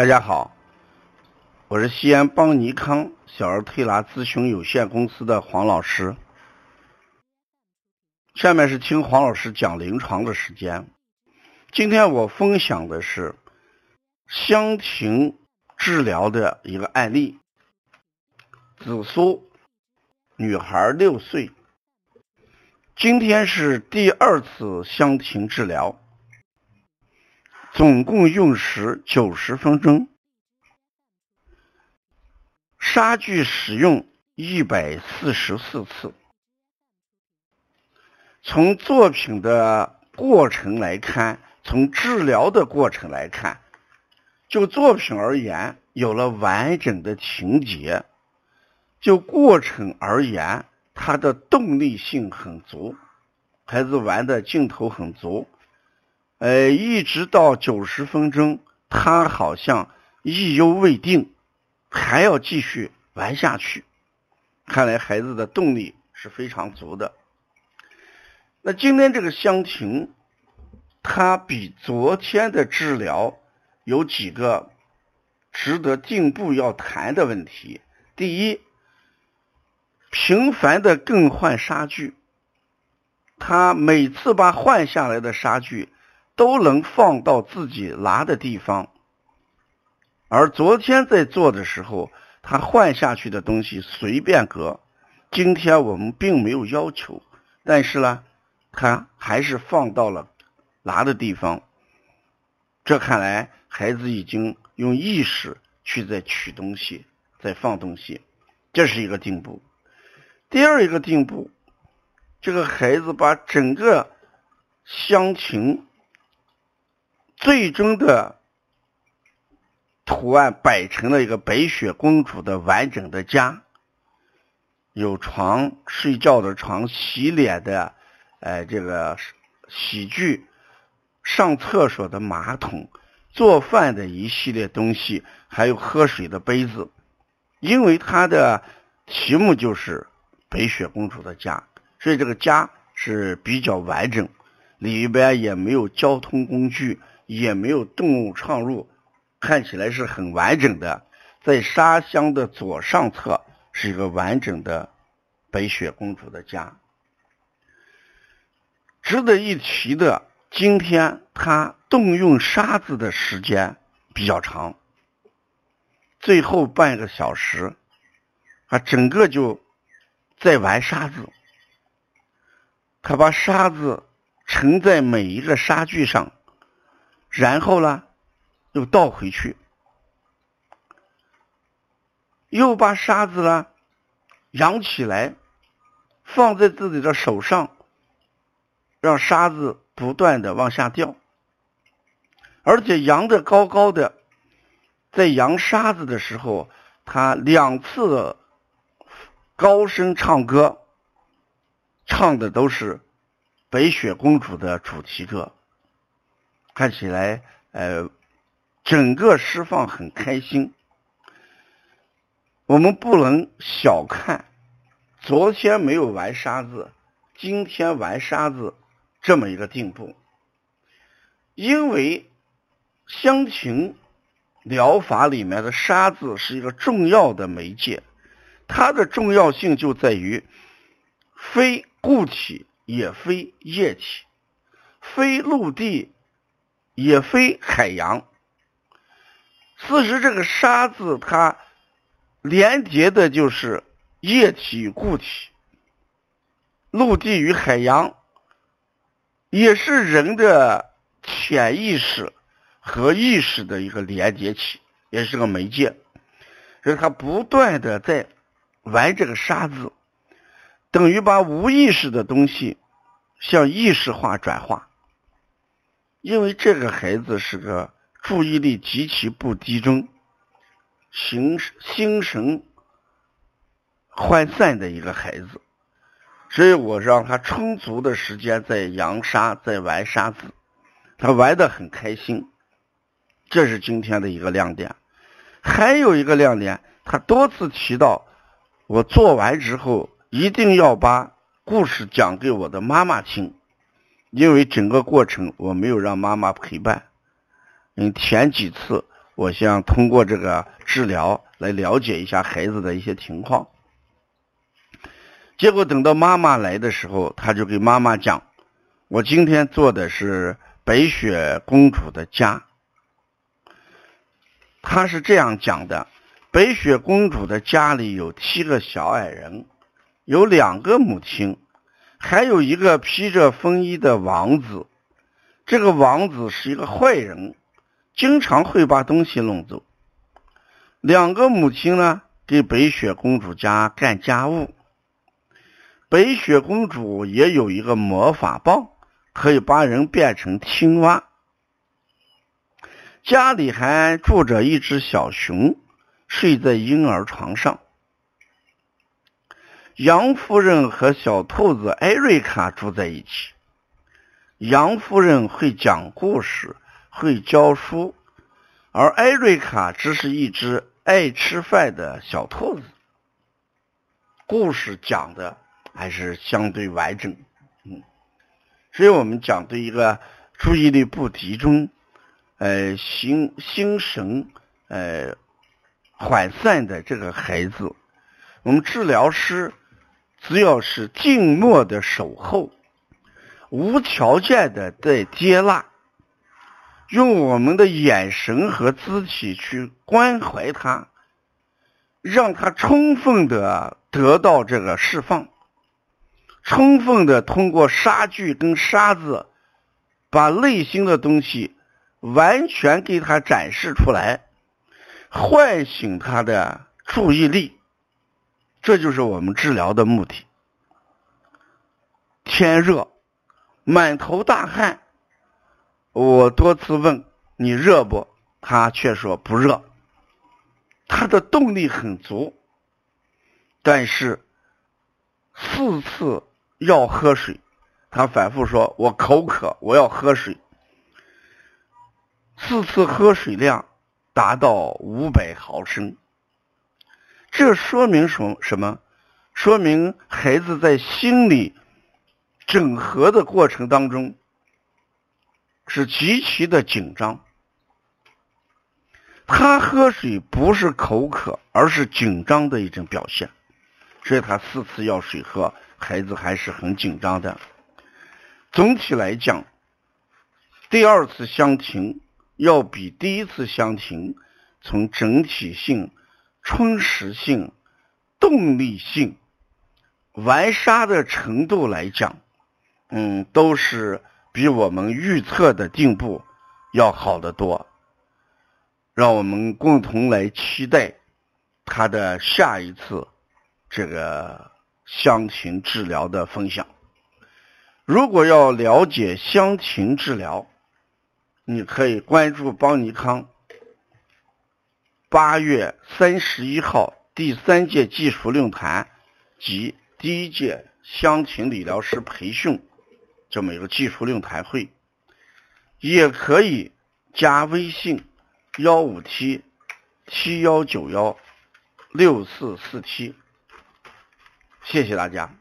大家好，我是西安邦尼康小儿推拿咨询有限公司的黄老师。下面是听黄老师讲临床的时间。今天我分享的是香庭治疗的一个案例。紫苏，女孩六岁，今天是第二次香庭治疗。总共用时九十分钟，杀具使用一百四十四次。从作品的过程来看，从治疗的过程来看，就作品而言，有了完整的情节；就过程而言，它的动力性很足，孩子玩的劲头很足。呃，一直到九十分钟，他好像意犹未定，还要继续玩下去。看来孩子的动力是非常足的。那今天这个香婷，他比昨天的治疗有几个值得进步要谈的问题。第一，频繁的更换纱具，他每次把换下来的纱具。都能放到自己拿的地方，而昨天在做的时候，他换下去的东西随便搁。今天我们并没有要求，但是呢，他还是放到了拿的地方。这看来孩子已经用意识去在取东西，在放东西，这是一个进步。第二一个进步，这个孩子把整个乡情。最终的图案摆成了一个白雪公主的完整的家，有床睡觉的床，洗脸的，呃，这个洗具，上厕所的马桶，做饭的一系列东西，还有喝水的杯子。因为它的题目就是白雪公主的家，所以这个家是比较完整，里边也没有交通工具。也没有动物闯入，看起来是很完整的。在沙箱的左上侧是一个完整的白雪公主的家。值得一提的，今天他动用沙子的时间比较长，最后半个小时，啊，整个就在玩沙子。他把沙子盛在每一个沙具上。然后呢，又倒回去，又把沙子呢扬起来，放在自己的手上，让沙子不断的往下掉，而且扬的高高的，在扬沙子的时候，他两次高声唱歌，唱的都是白雪公主的主题歌。看起来，呃，整个释放很开心。我们不能小看昨天没有玩沙子，今天玩沙子这么一个进步。因为香庭疗法里面的沙子是一个重要的媒介，它的重要性就在于非固体也非液体，非陆地。也非海洋。四实，这个沙子它连接的就是液体与固体，陆地与海洋，也是人的潜意识和意识的一个连接器，也是个媒介。所以，它不断的在玩这个沙子，等于把无意识的东西向意识化转化。因为这个孩子是个注意力极其不集中、形心神涣散的一个孩子，所以我让他充足的时间在扬沙，在玩沙子，他玩的很开心，这是今天的一个亮点。还有一个亮点，他多次提到，我做完之后一定要把故事讲给我的妈妈听。因为整个过程我没有让妈妈陪伴，嗯，前几次我想通过这个治疗来了解一下孩子的一些情况。结果等到妈妈来的时候，他就给妈妈讲：“我今天做的是白雪公主的家。”他是这样讲的：白雪公主的家里有七个小矮人，有两个母亲，还有一个披着风衣的王子。这个王子是一个坏人，经常会把东西弄走。两个母亲呢，给白雪公主家干家务。白雪公主也有一个魔法棒，可以把人变成青蛙。家里还住着一只小熊，睡在婴儿床上。杨夫人和小兔子艾瑞卡住在一起。杨夫人会讲故事，会教书，而艾瑞卡只是一只爱吃饭的小兔子。故事讲的。还是相对完整，嗯，所以我们讲对一个注意力不集中、呃心心神呃涣散的这个孩子，我们治疗师只要是静默的守候，无条件的在接纳，用我们的眼神和肢体去关怀他，让他充分的得到这个释放。充分的通过沙具跟沙子，把内心的东西完全给他展示出来，唤醒他的注意力，这就是我们治疗的目的。天热，满头大汗，我多次问你热不，他却说不热，他的动力很足，但是四次。要喝水，他反复说：“我口渴，我要喝水。”四次喝水量达到五百毫升，这说明什么？什么？说明孩子在心理整合的过程当中是极其的紧张。他喝水不是口渴，而是紧张的一种表现，所以他四次要水喝。孩子还是很紧张的。总体来讲，第二次相庭要比第一次相庭从整体性、充实性、动力性、玩沙的程度来讲，嗯，都是比我们预测的进步要好得多。让我们共同来期待他的下一次这个。香芹治疗的分享。如果要了解香芹治疗，你可以关注邦尼康。八月三十一号第三届技术论坛及第一届香芹理疗师培训这么一个技术论坛会，也可以加微信幺五七七幺九幺六四四七。谢谢大家。